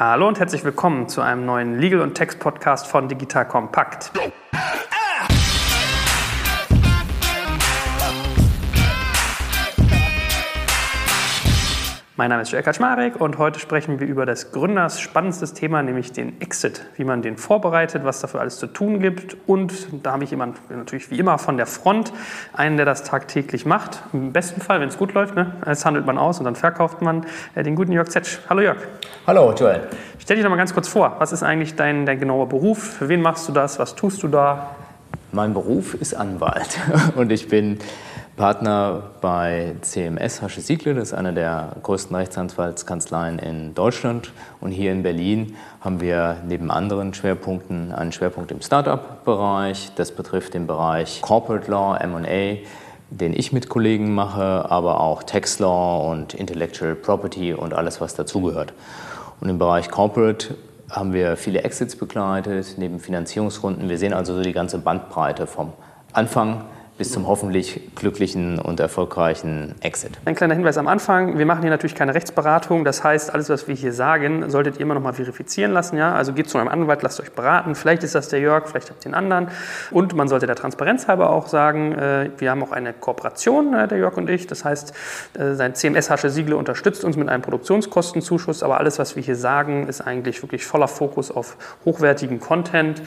Hallo und herzlich willkommen zu einem neuen Legal und Text Podcast von Digital Compact. Mein Name ist Joel Kaczmarek und heute sprechen wir über das Gründers spannendstes Thema, nämlich den Exit, wie man den vorbereitet, was dafür alles zu tun gibt. Und da habe ich jemanden, natürlich wie immer von der Front, einen, der das tagtäglich macht. Im besten Fall, wenn es gut läuft, ne? das handelt man aus und dann verkauft man äh, den guten Jörg Zetsch. Hallo Jörg. Hallo Joel. Stell dich doch mal ganz kurz vor. Was ist eigentlich dein, dein genauer Beruf? Für wen machst du das? Was tust du da? Mein Beruf ist Anwalt und ich bin Partner bei CMS Hasche Siegle, das ist eine der größten Rechtsanwaltskanzleien in Deutschland. Und hier in Berlin haben wir neben anderen Schwerpunkten einen Schwerpunkt im Startup-Bereich. Das betrifft den Bereich Corporate Law, MA, den ich mit Kollegen mache, aber auch Tax Law und Intellectual Property und alles, was dazugehört. Und im Bereich Corporate haben wir viele Exits begleitet, neben Finanzierungsrunden. Wir sehen also so die ganze Bandbreite vom Anfang bis zum hoffentlich glücklichen und erfolgreichen Exit. Ein kleiner Hinweis am Anfang. Wir machen hier natürlich keine Rechtsberatung. Das heißt, alles, was wir hier sagen, solltet ihr immer noch mal verifizieren lassen. Ja? Also geht zu einem Anwalt, lasst euch beraten. Vielleicht ist das der Jörg, vielleicht habt ihr den anderen. Und man sollte der Transparenz halber auch sagen, äh, wir haben auch eine Kooperation, äh, der Jörg und ich. Das heißt, äh, sein CMS Hasche Siegle unterstützt uns mit einem Produktionskostenzuschuss. Aber alles, was wir hier sagen, ist eigentlich wirklich voller Fokus auf hochwertigen Content.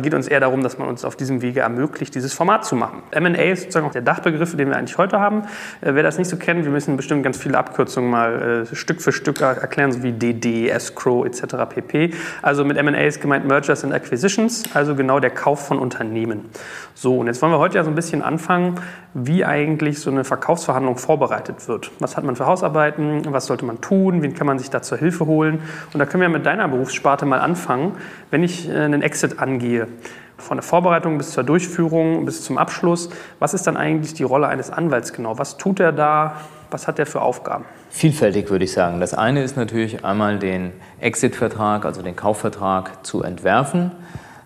Geht uns eher darum, dass man uns auf diesem Wege ermöglicht, dieses Format zu machen. M&A ist sozusagen auch der Dachbegriff, den wir eigentlich heute haben. Äh, wer das nicht so kennt, wir müssen bestimmt ganz viele Abkürzungen mal äh, Stück für Stück erklären, so wie DD, Escrow etc. pp. Also mit M&A ist gemeint Mergers and Acquisitions, also genau der Kauf von Unternehmen. So, und jetzt wollen wir heute ja so ein bisschen anfangen, wie eigentlich so eine Verkaufsverhandlung vorbereitet wird. Was hat man für Hausarbeiten? Was sollte man tun? Wen kann man sich da zur Hilfe holen? Und da können wir mit deiner Berufssparte mal anfangen, wenn ich äh, einen Exit angehe von der Vorbereitung bis zur Durchführung, bis zum Abschluss. Was ist dann eigentlich die Rolle eines Anwalts genau? Was tut er da? Was hat er für Aufgaben? Vielfältig würde ich sagen. Das eine ist natürlich einmal den Exit-Vertrag, also den Kaufvertrag zu entwerfen.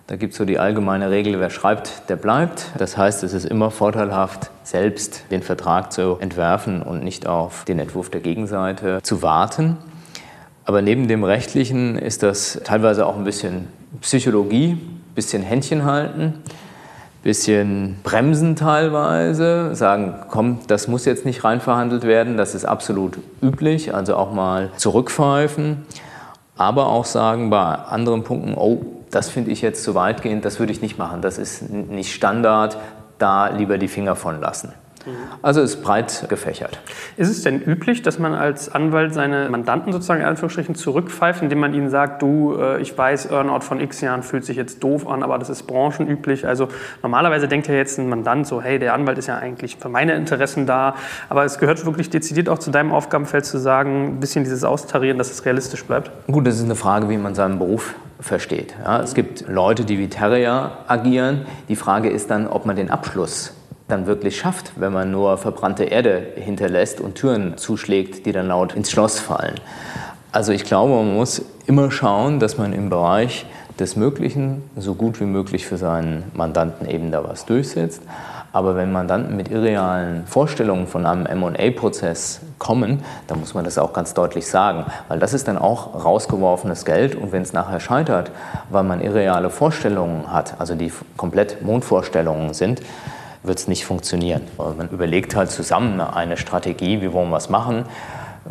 Da gibt es so die allgemeine Regel, wer schreibt, der bleibt. Das heißt, es ist immer vorteilhaft, selbst den Vertrag zu entwerfen und nicht auf den Entwurf der Gegenseite zu warten. Aber neben dem Rechtlichen ist das teilweise auch ein bisschen Psychologie, bisschen Händchen halten, bisschen bremsen teilweise, sagen, komm, das muss jetzt nicht rein verhandelt werden, das ist absolut üblich, also auch mal zurückpfeifen, aber auch sagen bei anderen Punkten, oh, das finde ich jetzt zu weitgehend, das würde ich nicht machen, das ist nicht Standard, da lieber die Finger von lassen. Also ist breit gefächert. Ist es denn üblich, dass man als Anwalt seine Mandanten sozusagen in Anführungsstrichen zurückpfeift, indem man ihnen sagt, du, äh, ich weiß, Earnout von x Jahren fühlt sich jetzt doof an, aber das ist branchenüblich. Also normalerweise denkt ja jetzt ein Mandant so, hey, der Anwalt ist ja eigentlich für meine Interessen da, aber es gehört wirklich dezidiert auch zu deinem Aufgabenfeld zu sagen, ein bisschen dieses Austarieren, dass es realistisch bleibt. Gut, das ist eine Frage, wie man seinen Beruf versteht. Ja, es gibt Leute, die wie Terrier agieren. Die Frage ist dann, ob man den Abschluss dann wirklich schafft, wenn man nur verbrannte Erde hinterlässt und Türen zuschlägt, die dann laut ins Schloss fallen. Also ich glaube, man muss immer schauen, dass man im Bereich des Möglichen so gut wie möglich für seinen Mandanten eben da was durchsetzt. Aber wenn Mandanten mit irrealen Vorstellungen von einem MA-Prozess kommen, dann muss man das auch ganz deutlich sagen. Weil das ist dann auch rausgeworfenes Geld und wenn es nachher scheitert, weil man irreale Vorstellungen hat, also die komplett Mondvorstellungen sind, wird es nicht funktionieren. Man überlegt halt zusammen eine Strategie, wie wollen wir es machen.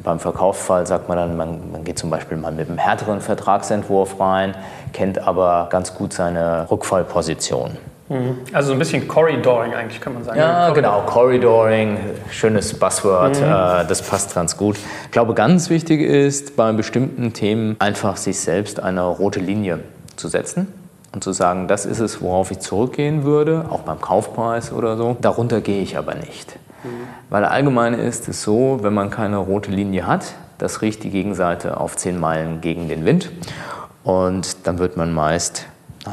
Beim Verkaufsfall sagt man dann, man, man, geht zum Beispiel mal mit einem härteren Vertragsentwurf rein, kennt aber ganz gut seine Rückfallposition. Mhm. Also so ein bisschen Corridoring eigentlich, kann man sagen. Ja, genau, Corridoring, schönes Buzzword, mhm. äh, das passt ganz gut. Ich glaube, ganz wichtig ist bei bestimmten Themen einfach sich selbst eine rote Linie zu setzen und zu sagen, das ist es, worauf ich zurückgehen würde, auch beim Kaufpreis oder so. Darunter gehe ich aber nicht. Mhm. Weil allgemein ist es so, wenn man keine rote Linie hat, das riecht die Gegenseite auf zehn Meilen gegen den Wind und dann wird man meist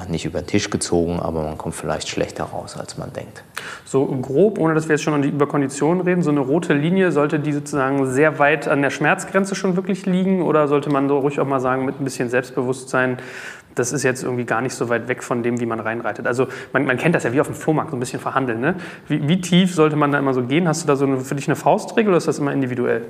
nicht über den Tisch gezogen, aber man kommt vielleicht schlechter raus, als man denkt. So grob, ohne dass wir jetzt schon über Konditionen reden, so eine rote Linie, sollte die sozusagen sehr weit an der Schmerzgrenze schon wirklich liegen oder sollte man so ruhig auch mal sagen, mit ein bisschen Selbstbewusstsein, das ist jetzt irgendwie gar nicht so weit weg von dem, wie man reinreitet. Also man, man kennt das ja wie auf dem Flohmarkt, so ein bisschen verhandeln. Ne? Wie, wie, tief sollte man da immer so gehen? Hast du da so eine, für dich eine Faustregel oder ist das immer individuell?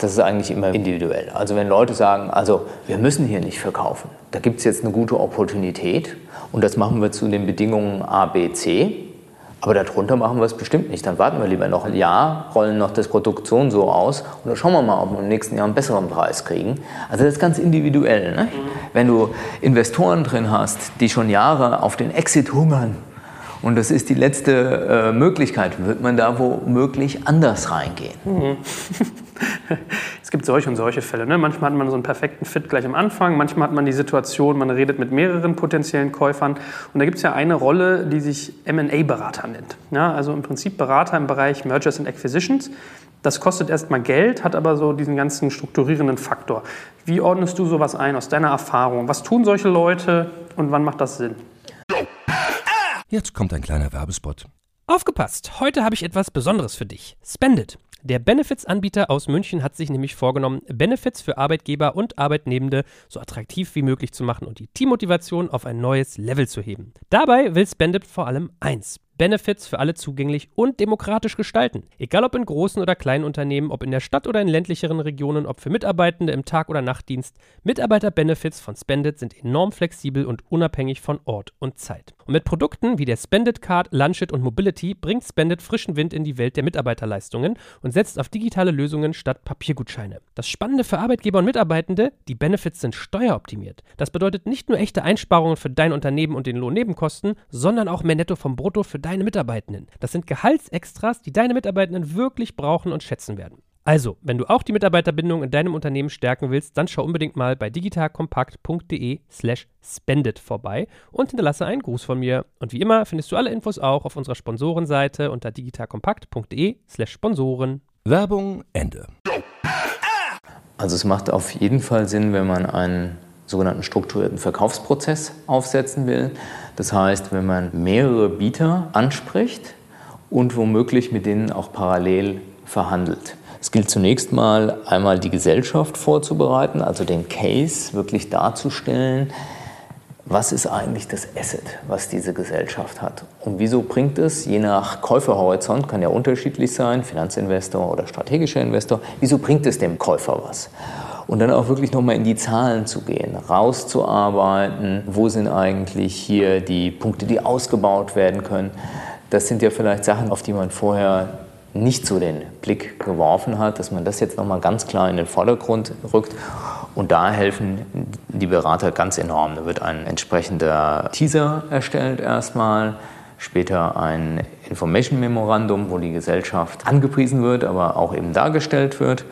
Das ist eigentlich immer individuell. Also wenn Leute sagen, also wir müssen hier nicht verkaufen, da gibt es jetzt eine gute Opportunität und das machen wir zu den Bedingungen A, B, C, aber darunter machen wir es bestimmt nicht. Dann warten wir lieber noch ein Jahr, rollen noch das Produktion so aus und dann schauen wir mal, ob wir im nächsten Jahr einen besseren Preis kriegen. Also das ist ganz individuell. Ne? Wenn du Investoren drin hast, die schon Jahre auf den Exit hungern und das ist die letzte äh, Möglichkeit, wird man da womöglich anders reingehen. Mhm. es gibt solche und solche Fälle. Ne? Manchmal hat man so einen perfekten Fit gleich am Anfang, manchmal hat man die Situation, man redet mit mehreren potenziellen Käufern. Und da gibt es ja eine Rolle, die sich MA-Berater nennt. Ja? Also im Prinzip Berater im Bereich Mergers and Acquisitions. Das kostet erstmal Geld, hat aber so diesen ganzen strukturierenden Faktor. Wie ordnest du sowas ein aus deiner Erfahrung? Was tun solche Leute und wann macht das Sinn? Jetzt kommt ein kleiner Werbespot. Aufgepasst! Heute habe ich etwas Besonderes für dich. Spendit. Der Benefits-Anbieter aus München hat sich nämlich vorgenommen, Benefits für Arbeitgeber und Arbeitnehmende so attraktiv wie möglich zu machen und die Teammotivation auf ein neues Level zu heben. Dabei will Spendit vor allem eins: Benefits für alle zugänglich und demokratisch gestalten. Egal ob in großen oder kleinen Unternehmen, ob in der Stadt oder in ländlicheren Regionen, ob für Mitarbeitende im Tag- oder Nachtdienst, Mitarbeiter-Benefits von Spendit sind enorm flexibel und unabhängig von Ort und Zeit. Und mit Produkten wie der Spendit Card, Lunchit und Mobility bringt Spendit frischen Wind in die Welt der Mitarbeiterleistungen und setzt auf digitale Lösungen statt Papiergutscheine. Das Spannende für Arbeitgeber und Mitarbeitende, die Benefits sind steueroptimiert. Das bedeutet nicht nur echte Einsparungen für dein Unternehmen und den Lohnnebenkosten, sondern auch mehr Netto vom Brutto für deine Mitarbeitenden. Das sind Gehaltsextras, die deine Mitarbeitenden wirklich brauchen und schätzen werden. Also, wenn du auch die Mitarbeiterbindung in deinem Unternehmen stärken willst, dann schau unbedingt mal bei digitalkompakt.de/slash spendet vorbei und hinterlasse einen Gruß von mir. Und wie immer findest du alle Infos auch auf unserer Sponsorenseite unter digitalkompakt.de/slash Sponsoren. Werbung Ende. Also es macht auf jeden Fall Sinn, wenn man einen sogenannten strukturierten Verkaufsprozess aufsetzen will. Das heißt, wenn man mehrere Bieter anspricht und womöglich mit denen auch parallel verhandelt. Es gilt zunächst mal einmal die Gesellschaft vorzubereiten, also den Case wirklich darzustellen, was ist eigentlich das Asset, was diese Gesellschaft hat? Und wieso bringt es, je nach Käuferhorizont, kann ja unterschiedlich sein, Finanzinvestor oder strategischer Investor, wieso bringt es dem Käufer was? Und dann auch wirklich nochmal in die Zahlen zu gehen, rauszuarbeiten, wo sind eigentlich hier die Punkte, die ausgebaut werden können. Das sind ja vielleicht Sachen, auf die man vorher nicht so den Blick geworfen hat, dass man das jetzt nochmal ganz klar in den Vordergrund rückt. Und da helfen die Berater ganz enorm. Da wird ein entsprechender Teaser erstellt erstmal, später ein Information Memorandum, wo die Gesellschaft angepriesen wird, aber auch eben dargestellt wird.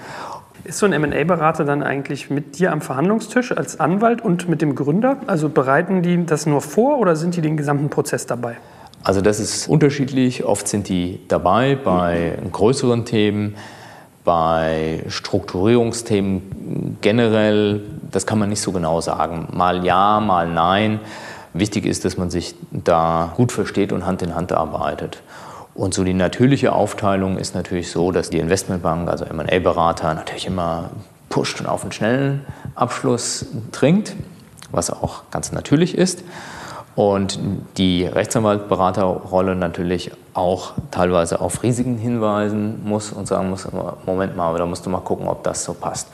Ist so ein MA-Berater dann eigentlich mit dir am Verhandlungstisch als Anwalt und mit dem Gründer? Also bereiten die das nur vor oder sind die den gesamten Prozess dabei? Also das ist unterschiedlich. Oft sind die dabei bei größeren Themen, bei Strukturierungsthemen generell. Das kann man nicht so genau sagen. Mal ja, mal nein. Wichtig ist, dass man sich da gut versteht und Hand in Hand arbeitet. Und so die natürliche Aufteilung ist natürlich so, dass die Investmentbank, also M&A-Berater, natürlich immer pusht und auf einen schnellen Abschluss dringt, was auch ganz natürlich ist und die Rechtsanwaltberaterrolle natürlich auch teilweise auf Risiken hinweisen muss und sagen muss, Moment mal, da musst du mal gucken, ob das so passt.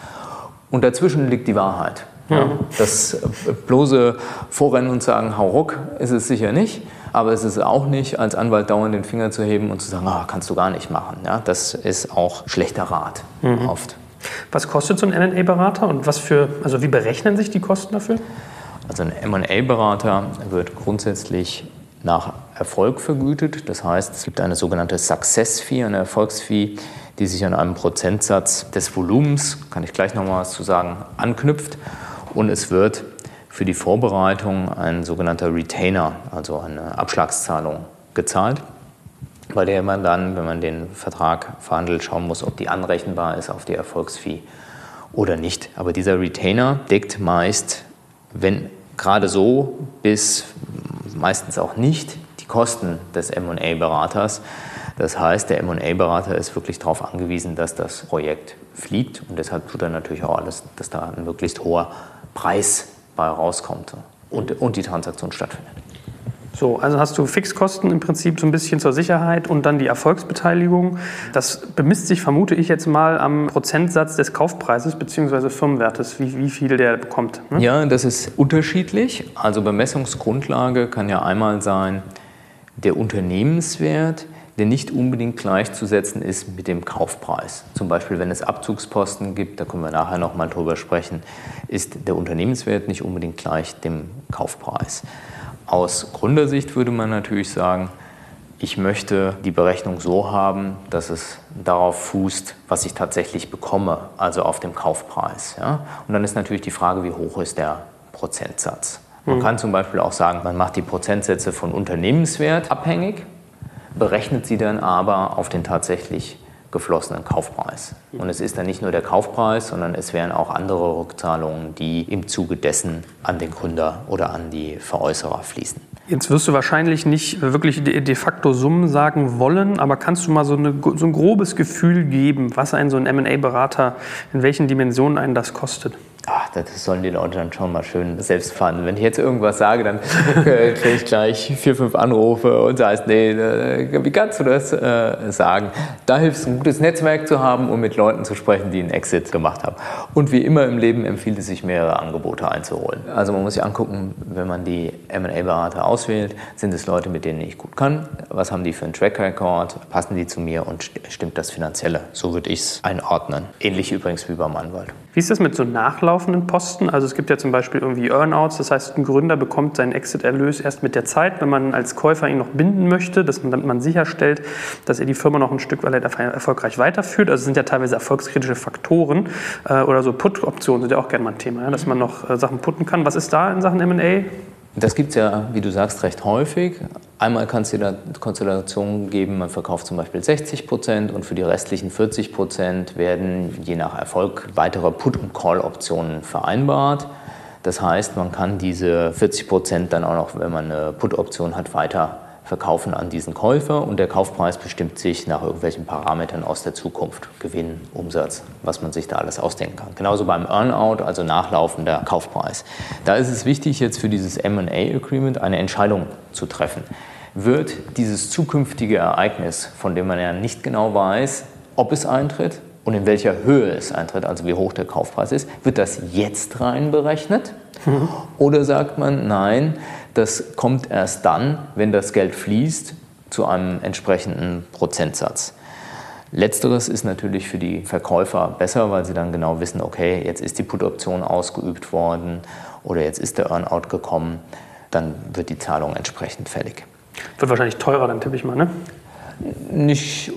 Und dazwischen liegt die Wahrheit. Ja, das bloße Vorrennen und sagen, hau ruck, ist es sicher nicht. Aber es ist auch nicht, als Anwalt dauernd den Finger zu heben und zu sagen, ah, kannst du gar nicht machen. Ja, das ist auch schlechter Rat mhm. oft. Was kostet so ein M&A-Berater und was für, also wie berechnen sich die Kosten dafür? Also ein MA-Berater wird grundsätzlich nach Erfolg vergütet. Das heißt, es gibt eine sogenannte Success Fee, eine Erfolgsfee, die sich an einem Prozentsatz des Volumens, kann ich gleich noch mal was zu sagen, anknüpft. Und es wird für die Vorbereitung ein sogenannter Retainer, also eine Abschlagszahlung, gezahlt, bei der man dann, wenn man den Vertrag verhandelt, schauen muss, ob die anrechenbar ist auf die Erfolgsfee oder nicht. Aber dieser Retainer deckt meist wenn gerade so bis meistens auch nicht die Kosten des MA-Beraters. Das heißt, der MA-Berater ist wirklich darauf angewiesen, dass das Projekt fliegt und deshalb tut er natürlich auch alles, dass da ein möglichst hoher Preis bei rauskommt und, und die Transaktion stattfindet. So, also hast du Fixkosten im Prinzip so ein bisschen zur Sicherheit und dann die Erfolgsbeteiligung. Das bemisst sich, vermute ich jetzt mal, am Prozentsatz des Kaufpreises bzw. Firmenwertes, wie, wie viel der bekommt. Ne? Ja, das ist unterschiedlich. Also Bemessungsgrundlage kann ja einmal sein der Unternehmenswert, der nicht unbedingt gleichzusetzen ist mit dem Kaufpreis. Zum Beispiel, wenn es Abzugsposten gibt, da können wir nachher noch mal drüber sprechen, ist der Unternehmenswert nicht unbedingt gleich dem Kaufpreis. Aus Gründersicht würde man natürlich sagen, ich möchte die Berechnung so haben, dass es darauf fußt, was ich tatsächlich bekomme, also auf dem Kaufpreis. Ja? Und dann ist natürlich die Frage, wie hoch ist der Prozentsatz. Man mhm. kann zum Beispiel auch sagen, man macht die Prozentsätze von Unternehmenswert abhängig, berechnet sie dann aber auf den tatsächlich geflossenen Kaufpreis. Und es ist dann nicht nur der Kaufpreis, sondern es wären auch andere Rückzahlungen, die im Zuge dessen an den Gründer oder an die Veräußerer fließen. Jetzt wirst du wahrscheinlich nicht wirklich de facto Summen sagen wollen, aber kannst du mal so, eine, so ein grobes Gefühl geben, was ein so ein MA-Berater, in welchen Dimensionen einen das kostet? Das sollen die Leute dann schon mal schön selbst fahren. Wenn ich jetzt irgendwas sage, dann kriege ich gleich vier, fünf Anrufe und heißt, nee, wie kannst du das äh, sagen? Da hilft es, ein gutes Netzwerk zu haben und mit Leuten zu sprechen, die einen Exit gemacht haben. Und wie immer im Leben empfiehlt es sich, mehrere Angebote einzuholen. Also man muss sich angucken, wenn man die M&A-Berater auswählt, sind es Leute, mit denen ich gut kann? Was haben die für einen Track Record? Passen die zu mir und stimmt das Finanzielle? So würde ich es einordnen. Ähnlich übrigens wie beim Anwalt. Wie ist das mit so nachlaufenden Posten? Also es gibt ja zum Beispiel irgendwie Earnouts, das heißt, ein Gründer bekommt seinen Exit-Erlös erst mit der Zeit, wenn man als Käufer ihn noch binden möchte, dass man, damit man sicherstellt, dass er die Firma noch ein Stück weit erfolgreich weiterführt. Also es sind ja teilweise erfolgskritische Faktoren äh, oder so Put-Optionen sind ja auch gerne mal ein Thema, ja, dass man noch äh, Sachen putten kann. Was ist da in Sachen M&A? Das gibt es ja, wie du sagst, recht häufig. Einmal kann es dir Konstellationen geben, man verkauft zum Beispiel 60 Prozent und für die restlichen 40 Prozent werden je nach Erfolg weitere Put- und Call-Optionen vereinbart. Das heißt, man kann diese 40 Prozent dann auch noch, wenn man eine Put-Option hat, weiter verkaufen an diesen Käufer und der Kaufpreis bestimmt sich nach irgendwelchen Parametern aus der Zukunft, Gewinn, Umsatz, was man sich da alles ausdenken kann. Genauso beim Earnout, also nachlaufender Kaufpreis. Da ist es wichtig, jetzt für dieses M&A-Agreement eine Entscheidung zu treffen. Wird dieses zukünftige Ereignis, von dem man ja nicht genau weiß, ob es eintritt und in welcher Höhe es eintritt, also wie hoch der Kaufpreis ist, wird das jetzt reinberechnet? Mhm. Oder sagt man, nein, das kommt erst dann, wenn das Geld fließt, zu einem entsprechenden Prozentsatz. Letzteres ist natürlich für die Verkäufer besser, weil sie dann genau wissen, okay, jetzt ist die Put-Option ausgeübt worden oder jetzt ist der Earnout gekommen, dann wird die Zahlung entsprechend fällig. Wird wahrscheinlich teurer, dann tippe ich mal, ne? Nicht,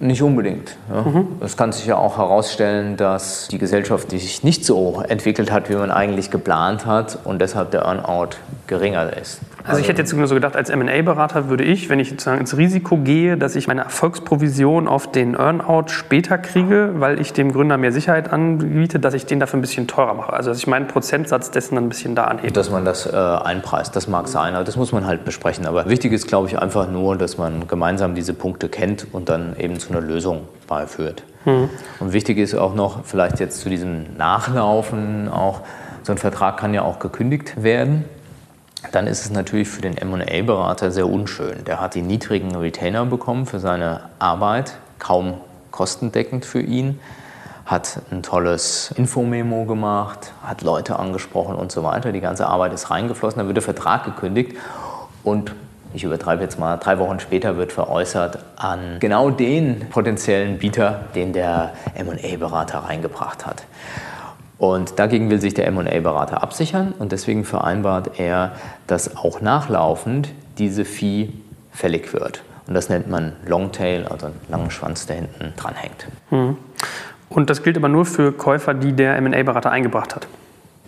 nicht unbedingt. Ja. Mhm. Es kann sich ja auch herausstellen, dass die Gesellschaft sich nicht so entwickelt hat, wie man eigentlich geplant hat und deshalb der Earnout geringer ist. Also ich hätte jetzt nur so gedacht, als M&A-Berater würde ich, wenn ich sozusagen ins Risiko gehe, dass ich meine Erfolgsprovision auf den Earnout später kriege, weil ich dem Gründer mehr Sicherheit anbiete, dass ich den dafür ein bisschen teurer mache. Also dass ich meinen Prozentsatz dessen dann ein bisschen da anhebe. Dass man das äh, einpreist, das mag sein, aber das muss man halt besprechen. Aber wichtig ist, glaube ich, einfach nur, dass man gemeinsam diese Punkte kennt und dann eben zu einer Lösung beiführt. Mhm. Und wichtig ist auch noch, vielleicht jetzt zu diesem Nachlaufen auch, so ein Vertrag kann ja auch gekündigt werden dann ist es natürlich für den MA-Berater sehr unschön. Der hat die niedrigen Retainer bekommen für seine Arbeit, kaum kostendeckend für ihn, hat ein tolles Infomemo gemacht, hat Leute angesprochen und so weiter. Die ganze Arbeit ist reingeflossen, dann wird der Vertrag gekündigt und ich übertreibe jetzt mal, drei Wochen später wird veräußert an genau den potenziellen Bieter, den der MA-Berater reingebracht hat. Und dagegen will sich der MA-Berater absichern und deswegen vereinbart er, dass auch nachlaufend diese Fee fällig wird. Und das nennt man Longtail, also einen langen Schwanz, der hinten dranhängt. Hm. Und das gilt aber nur für Käufer, die der MA-Berater eingebracht hat.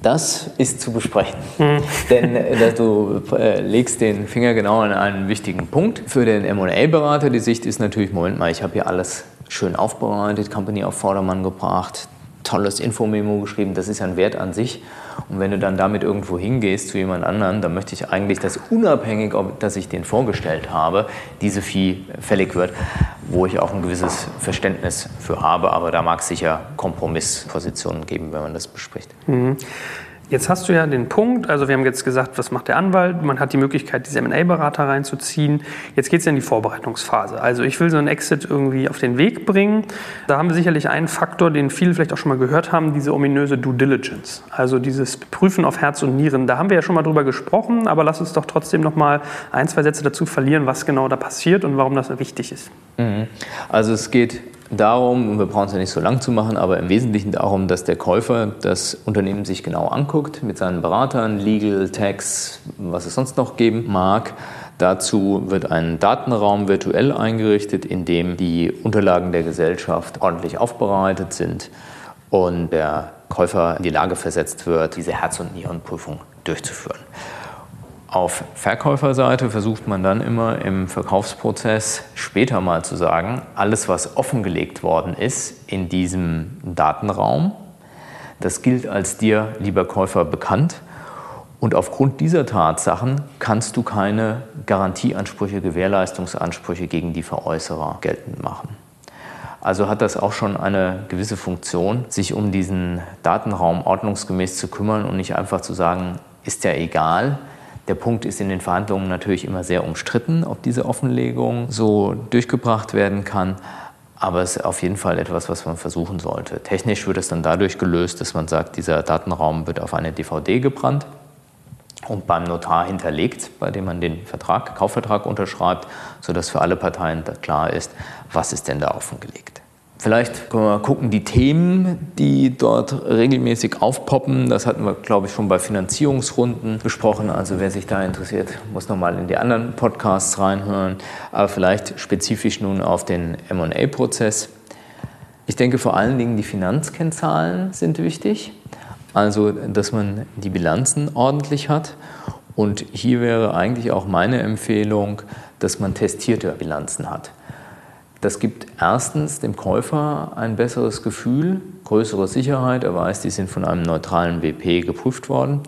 Das ist zu besprechen. Hm. Denn äh, du äh, legst den Finger genau an einen wichtigen Punkt. Für den MA-Berater die Sicht ist natürlich, Moment mal, ich habe hier alles schön aufbereitet, Company auf Vordermann gebracht, tolles Infomemo geschrieben, das ist ja ein Wert an sich. Und wenn du dann damit irgendwo hingehst zu jemand anderem, dann möchte ich eigentlich, dass unabhängig, ob dass ich den vorgestellt habe, diese Fee fällig wird, wo ich auch ein gewisses Verständnis für habe. Aber da mag es sicher Kompromisspositionen geben, wenn man das bespricht. Mhm. Jetzt hast du ja den Punkt, also wir haben jetzt gesagt, was macht der Anwalt? Man hat die Möglichkeit, diese M&A-Berater reinzuziehen. Jetzt geht es ja in die Vorbereitungsphase. Also ich will so einen Exit irgendwie auf den Weg bringen. Da haben wir sicherlich einen Faktor, den viele vielleicht auch schon mal gehört haben, diese ominöse Due Diligence. Also dieses Prüfen auf Herz und Nieren. Da haben wir ja schon mal drüber gesprochen, aber lass uns doch trotzdem noch mal ein, zwei Sätze dazu verlieren, was genau da passiert und warum das wichtig ist. Mhm. Also es geht darum, und wir brauchen es ja nicht so lang zu machen, aber im Wesentlichen darum, dass der Käufer das Unternehmen sich genau anguckt mit seinen Beratern, Legal, Tax, was es sonst noch geben mag. Dazu wird ein Datenraum virtuell eingerichtet, in dem die Unterlagen der Gesellschaft ordentlich aufbereitet sind und der Käufer in die Lage versetzt wird, diese Herz- und Nierenprüfung durchzuführen. Auf Verkäuferseite versucht man dann immer im Verkaufsprozess später mal zu sagen, alles, was offengelegt worden ist in diesem Datenraum, das gilt als dir, lieber Käufer, bekannt. Und aufgrund dieser Tatsachen kannst du keine Garantieansprüche, Gewährleistungsansprüche gegen die Veräußerer geltend machen. Also hat das auch schon eine gewisse Funktion, sich um diesen Datenraum ordnungsgemäß zu kümmern und nicht einfach zu sagen, ist ja egal, der Punkt ist in den Verhandlungen natürlich immer sehr umstritten, ob diese Offenlegung so durchgebracht werden kann. Aber es ist auf jeden Fall etwas, was man versuchen sollte. Technisch wird es dann dadurch gelöst, dass man sagt, dieser Datenraum wird auf eine DVD gebrannt und beim Notar hinterlegt, bei dem man den Vertrag, Kaufvertrag unterschreibt, sodass für alle Parteien klar ist, was ist denn da offengelegt. Vielleicht können wir gucken, die Themen, die dort regelmäßig aufpoppen. Das hatten wir, glaube ich, schon bei Finanzierungsrunden besprochen. Also wer sich da interessiert, muss nochmal in die anderen Podcasts reinhören. Aber vielleicht spezifisch nun auf den MA-Prozess. Ich denke vor allen Dingen, die Finanzkennzahlen sind wichtig. Also, dass man die Bilanzen ordentlich hat. Und hier wäre eigentlich auch meine Empfehlung, dass man testierte Bilanzen hat. Das gibt erstens dem Käufer ein besseres Gefühl, größere Sicherheit. Er weiß, die sind von einem neutralen WP geprüft worden.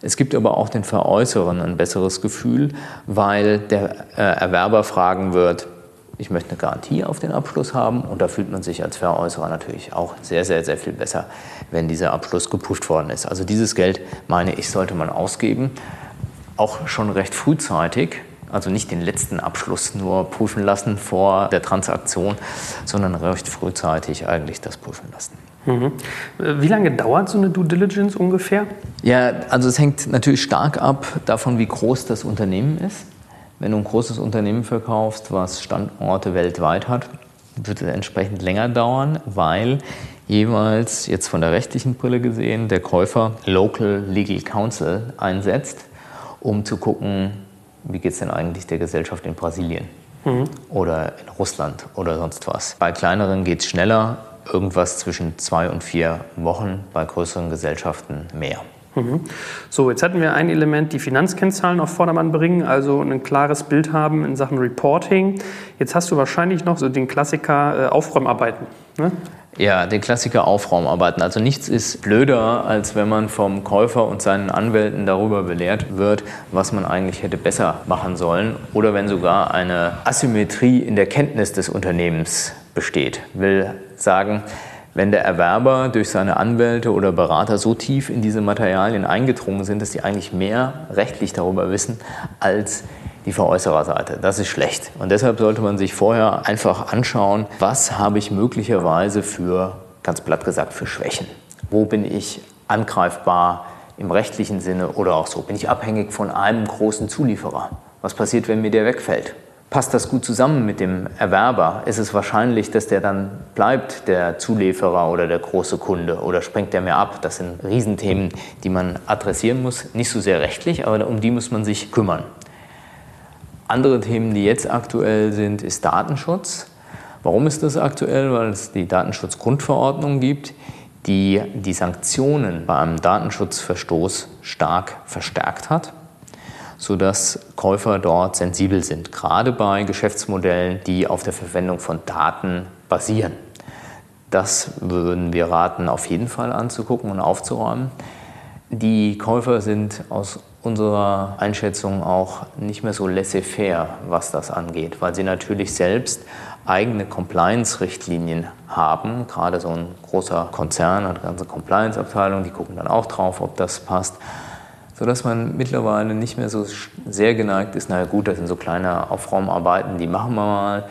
Es gibt aber auch den Veräußerern ein besseres Gefühl, weil der äh, Erwerber fragen wird, ich möchte eine Garantie auf den Abschluss haben und da fühlt man sich als Veräußerer natürlich auch sehr, sehr, sehr viel besser, wenn dieser Abschluss geprüft worden ist. Also dieses Geld, meine ich, sollte man ausgeben, auch schon recht frühzeitig, also nicht den letzten Abschluss nur prüfen lassen vor der Transaktion, sondern recht frühzeitig eigentlich das prüfen lassen. Mhm. Wie lange dauert so eine Due Diligence ungefähr? Ja, also es hängt natürlich stark ab davon, wie groß das Unternehmen ist. Wenn du ein großes Unternehmen verkaufst, was Standorte weltweit hat, wird es entsprechend länger dauern, weil jeweils jetzt von der rechtlichen Brille gesehen der Käufer Local Legal Counsel einsetzt, um zu gucken, wie geht es denn eigentlich der Gesellschaft in Brasilien mhm. oder in Russland oder sonst was. Bei kleineren geht es schneller, irgendwas zwischen zwei und vier Wochen, bei größeren Gesellschaften mehr. Mhm. So, jetzt hatten wir ein Element, die Finanzkennzahlen auf Vordermann bringen, also ein klares Bild haben in Sachen Reporting. Jetzt hast du wahrscheinlich noch so den Klassiker äh, Aufräumarbeiten. Ne? Ja, den Klassiker Aufraumarbeiten. Also nichts ist blöder, als wenn man vom Käufer und seinen Anwälten darüber belehrt wird, was man eigentlich hätte besser machen sollen. Oder wenn sogar eine Asymmetrie in der Kenntnis des Unternehmens besteht. Will sagen, wenn der Erwerber durch seine Anwälte oder Berater so tief in diese Materialien eingedrungen sind, dass sie eigentlich mehr rechtlich darüber wissen als die Veräußererseite. Das ist schlecht. Und deshalb sollte man sich vorher einfach anschauen, was habe ich möglicherweise für, ganz platt gesagt, für Schwächen. Wo bin ich angreifbar im rechtlichen Sinne oder auch so? Bin ich abhängig von einem großen Zulieferer? Was passiert, wenn mir der wegfällt? Passt das gut zusammen mit dem Erwerber? Ist es wahrscheinlich, dass der dann bleibt, der Zulieferer oder der große Kunde? Oder springt der mir ab? Das sind Riesenthemen, die man adressieren muss. Nicht so sehr rechtlich, aber um die muss man sich kümmern. Andere Themen, die jetzt aktuell sind, ist Datenschutz. Warum ist das aktuell? Weil es die Datenschutzgrundverordnung gibt, die die Sanktionen bei einem Datenschutzverstoß stark verstärkt hat, sodass Käufer dort sensibel sind, gerade bei Geschäftsmodellen, die auf der Verwendung von Daten basieren. Das würden wir raten, auf jeden Fall anzugucken und aufzuräumen. Die Käufer sind aus unserer Einschätzung auch nicht mehr so laissez-faire, was das angeht, weil sie natürlich selbst eigene Compliance-Richtlinien haben. Gerade so ein großer Konzern hat eine ganze Compliance-Abteilung, die gucken dann auch drauf, ob das passt. Sodass man mittlerweile nicht mehr so sehr geneigt ist, naja gut, das sind so kleine Aufraumarbeiten, die machen wir mal.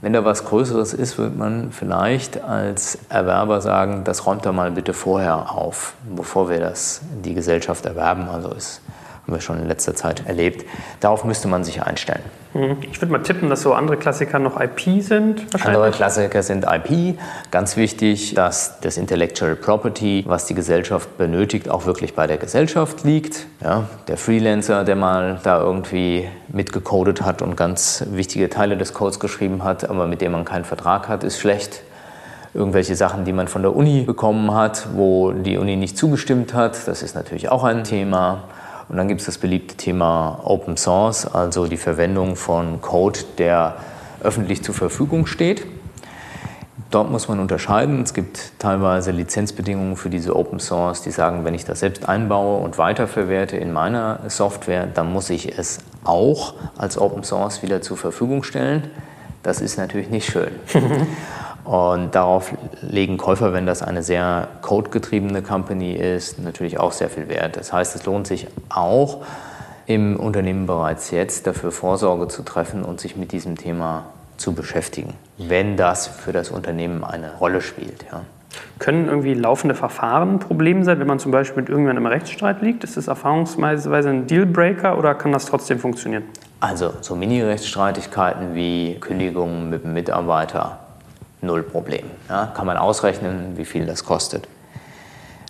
Wenn da was Größeres ist, wird man vielleicht als Erwerber sagen, das räumt er mal bitte vorher auf, bevor wir das, die Gesellschaft erwerben. Also ist haben wir schon in letzter Zeit erlebt. Darauf müsste man sich einstellen. Mhm. Ich würde mal tippen, dass so andere Klassiker noch IP sind. Andere Klassiker sind IP. Ganz wichtig, dass das Intellectual Property, was die Gesellschaft benötigt, auch wirklich bei der Gesellschaft liegt. Ja, der Freelancer, der mal da irgendwie mitgecodet hat und ganz wichtige Teile des Codes geschrieben hat, aber mit dem man keinen Vertrag hat, ist schlecht irgendwelche Sachen, die man von der Uni bekommen hat, wo die Uni nicht zugestimmt hat. Das ist natürlich auch ein Thema. Und dann gibt es das beliebte Thema Open Source, also die Verwendung von Code, der öffentlich zur Verfügung steht. Dort muss man unterscheiden. Es gibt teilweise Lizenzbedingungen für diese Open Source, die sagen, wenn ich das selbst einbaue und weiterverwerte in meiner Software, dann muss ich es auch als Open Source wieder zur Verfügung stellen. Das ist natürlich nicht schön. Und darauf legen Käufer, wenn das eine sehr codegetriebene Company ist, natürlich auch sehr viel Wert. Das heißt, es lohnt sich auch im Unternehmen bereits jetzt dafür Vorsorge zu treffen und sich mit diesem Thema zu beschäftigen, wenn das für das Unternehmen eine Rolle spielt. Ja. Können irgendwie laufende Verfahren ein Problem sein, wenn man zum Beispiel mit irgendjemandem im Rechtsstreit liegt? Ist das erfahrungsweise ein Dealbreaker oder kann das trotzdem funktionieren? Also so Mini-Rechtsstreitigkeiten wie Kündigungen mit dem Mitarbeiter null Problem. Ja, kann man ausrechnen, wie viel das kostet.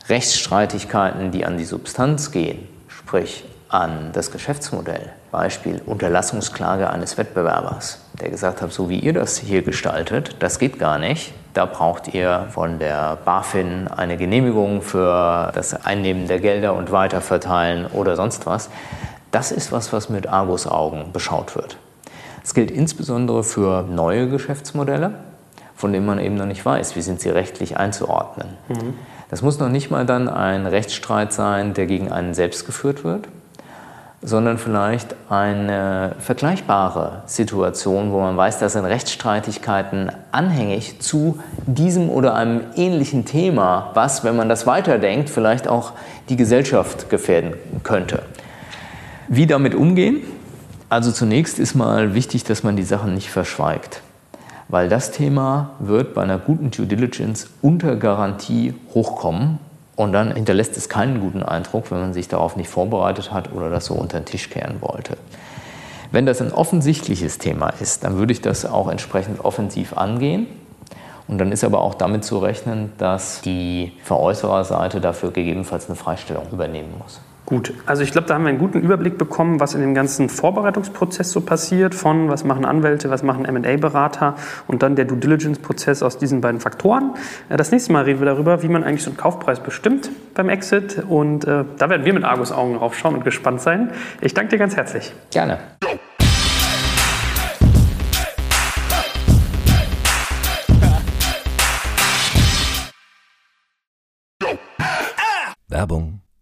Rechtsstreitigkeiten, die an die Substanz gehen, sprich an das Geschäftsmodell, Beispiel Unterlassungsklage eines Wettbewerbers, der gesagt hat, so wie ihr das hier gestaltet, das geht gar nicht. Da braucht ihr von der BaFin eine Genehmigung für das Einnehmen der Gelder und Weiterverteilen oder sonst was. Das ist was, was mit Argus-Augen beschaut wird. Es gilt insbesondere für neue Geschäftsmodelle, von denen man eben noch nicht weiß, wie sind sie rechtlich einzuordnen. Mhm. Das muss noch nicht mal dann ein Rechtsstreit sein, der gegen einen selbst geführt wird, sondern vielleicht eine vergleichbare Situation, wo man weiß, dass sind Rechtsstreitigkeiten anhängig zu diesem oder einem ähnlichen Thema, was, wenn man das weiterdenkt, vielleicht auch die Gesellschaft gefährden könnte. Wie damit umgehen? Also zunächst ist mal wichtig, dass man die Sachen nicht verschweigt weil das Thema wird bei einer guten Due Diligence unter Garantie hochkommen und dann hinterlässt es keinen guten Eindruck, wenn man sich darauf nicht vorbereitet hat oder das so unter den Tisch kehren wollte. Wenn das ein offensichtliches Thema ist, dann würde ich das auch entsprechend offensiv angehen. Und dann ist aber auch damit zu rechnen, dass die Veräußererseite dafür gegebenenfalls eine Freistellung übernehmen muss. Gut, also ich glaube, da haben wir einen guten Überblick bekommen, was in dem ganzen Vorbereitungsprozess so passiert, von was machen Anwälte, was machen MA-Berater und dann der Due Diligence-Prozess aus diesen beiden Faktoren. Äh, das nächste Mal reden wir darüber, wie man eigentlich so einen Kaufpreis bestimmt beim Exit und äh, da werden wir mit Argus Augen raufschauen und gespannt sein. Ich danke dir ganz herzlich. Gerne. Werbung